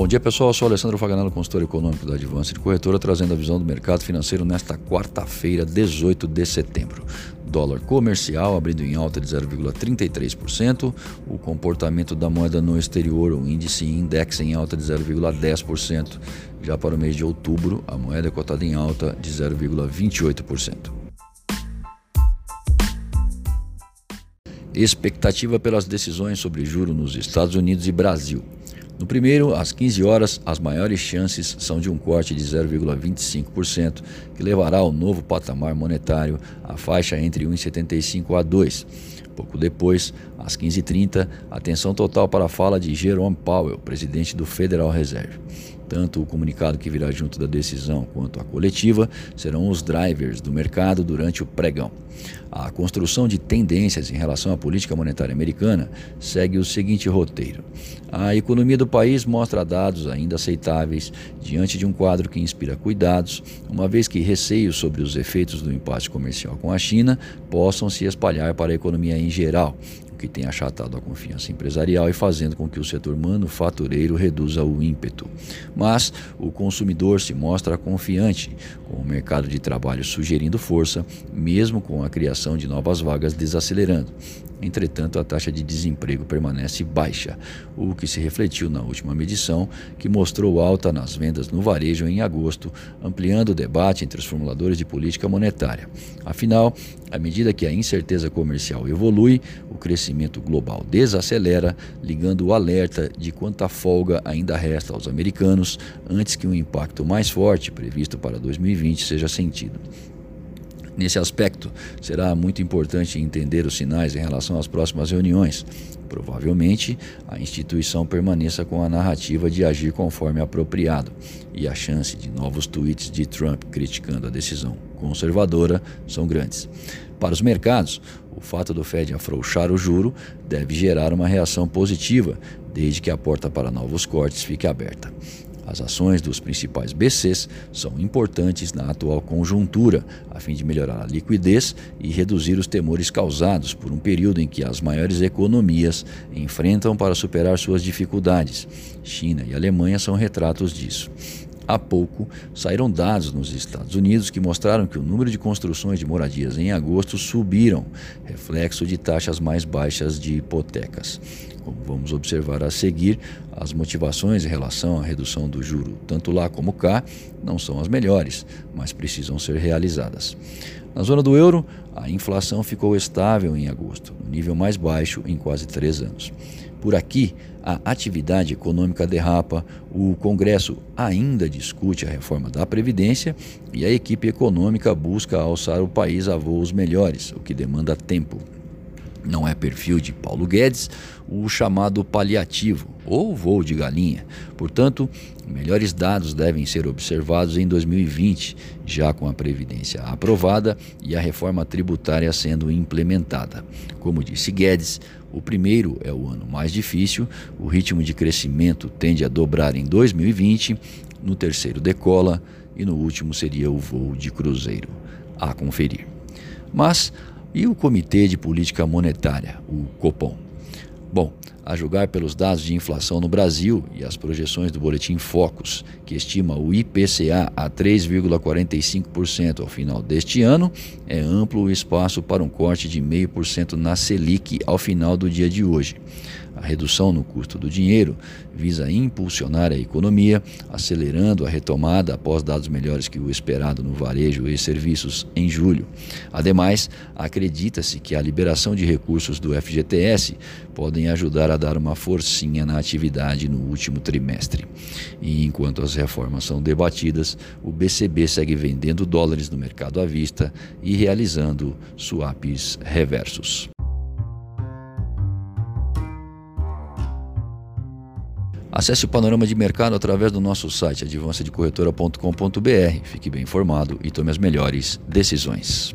Bom dia pessoal, eu sou Alessandro Faganello, consultor econômico da Advance de Corretora, trazendo a visão do mercado financeiro nesta quarta-feira, 18 de setembro. Dólar comercial abrindo em alta de 0,33%, o comportamento da moeda no exterior, o índice index em alta de 0,10%. Já para o mês de outubro, a moeda é cotada em alta de 0,28%. Expectativa pelas decisões sobre juro nos Estados Unidos e Brasil. No primeiro, às 15 horas, as maiores chances são de um corte de 0,25%, que levará ao novo patamar monetário a faixa entre 1,75 a 2. Pouco depois, às 15h30, atenção total para a fala de Jerome Powell, presidente do Federal Reserve. Tanto o comunicado que virá junto da decisão quanto a coletiva serão os drivers do mercado durante o pregão. A construção de tendências em relação à política monetária americana segue o seguinte roteiro. A economia do país mostra dados ainda aceitáveis diante de um quadro que inspira cuidados, uma vez que receios sobre os efeitos do impasse comercial com a China possam se espalhar para a economia em geral, que tem achatado a confiança empresarial e fazendo com que o setor manufatureiro reduza o ímpeto. Mas o consumidor se mostra confiante, com o mercado de trabalho sugerindo força, mesmo com a criação de novas vagas desacelerando. Entretanto, a taxa de desemprego permanece baixa, o que se refletiu na última medição, que mostrou alta nas vendas no varejo em agosto, ampliando o debate entre os formuladores de política monetária. Afinal, à medida que a incerteza comercial evolui, o crescimento global desacelera, ligando o alerta de quanta folga ainda resta aos americanos antes que um impacto mais forte previsto para 2020 seja sentido. Nesse aspecto, será muito importante entender os sinais em relação às próximas reuniões. Provavelmente, a instituição permaneça com a narrativa de agir conforme apropriado, e a chance de novos tweets de Trump criticando a decisão conservadora são grandes. Para os mercados, o fato do Fed afrouxar o juro deve gerar uma reação positiva, desde que a porta para novos cortes fique aberta. As ações dos principais BCs são importantes na atual conjuntura, a fim de melhorar a liquidez e reduzir os temores causados por um período em que as maiores economias enfrentam para superar suas dificuldades. China e Alemanha são retratos disso. Há pouco saíram dados nos Estados Unidos que mostraram que o número de construções de moradias em agosto subiram, reflexo de taxas mais baixas de hipotecas. Como vamos observar a seguir, as motivações em relação à redução do juro, tanto lá como cá, não são as melhores, mas precisam ser realizadas. Na zona do euro, a inflação ficou estável em agosto, no nível mais baixo em quase três anos. Por aqui, a atividade econômica derrapa, o Congresso ainda discute a reforma da Previdência e a equipe econômica busca alçar o país a voos melhores, o que demanda tempo. Não é perfil de Paulo Guedes o chamado paliativo ou voo de galinha. Portanto, melhores dados devem ser observados em 2020, já com a Previdência aprovada e a reforma tributária sendo implementada. Como disse Guedes, o primeiro é o ano mais difícil, o ritmo de crescimento tende a dobrar em 2020, no terceiro decola e no último seria o voo de cruzeiro. A conferir. Mas e o Comitê de Política Monetária, o Copom? Bom, a julgar pelos dados de inflação no Brasil e as projeções do Boletim Focus, que estima o IPCA a 3,45% ao final deste ano, é amplo o espaço para um corte de 0,5% na Selic ao final do dia de hoje. A redução no custo do dinheiro visa impulsionar a economia, acelerando a retomada após dados melhores que o esperado no varejo e serviços em julho. Ademais, acredita-se que a liberação de recursos do FGTS podem ajudar a dar uma forcinha na atividade no último trimestre. E enquanto as reformas são debatidas, o BCB segue vendendo dólares no mercado à vista e realizando swaps reversos. Acesse o panorama de mercado através do nosso site advancedecorretora.com.br. Fique bem informado e tome as melhores decisões.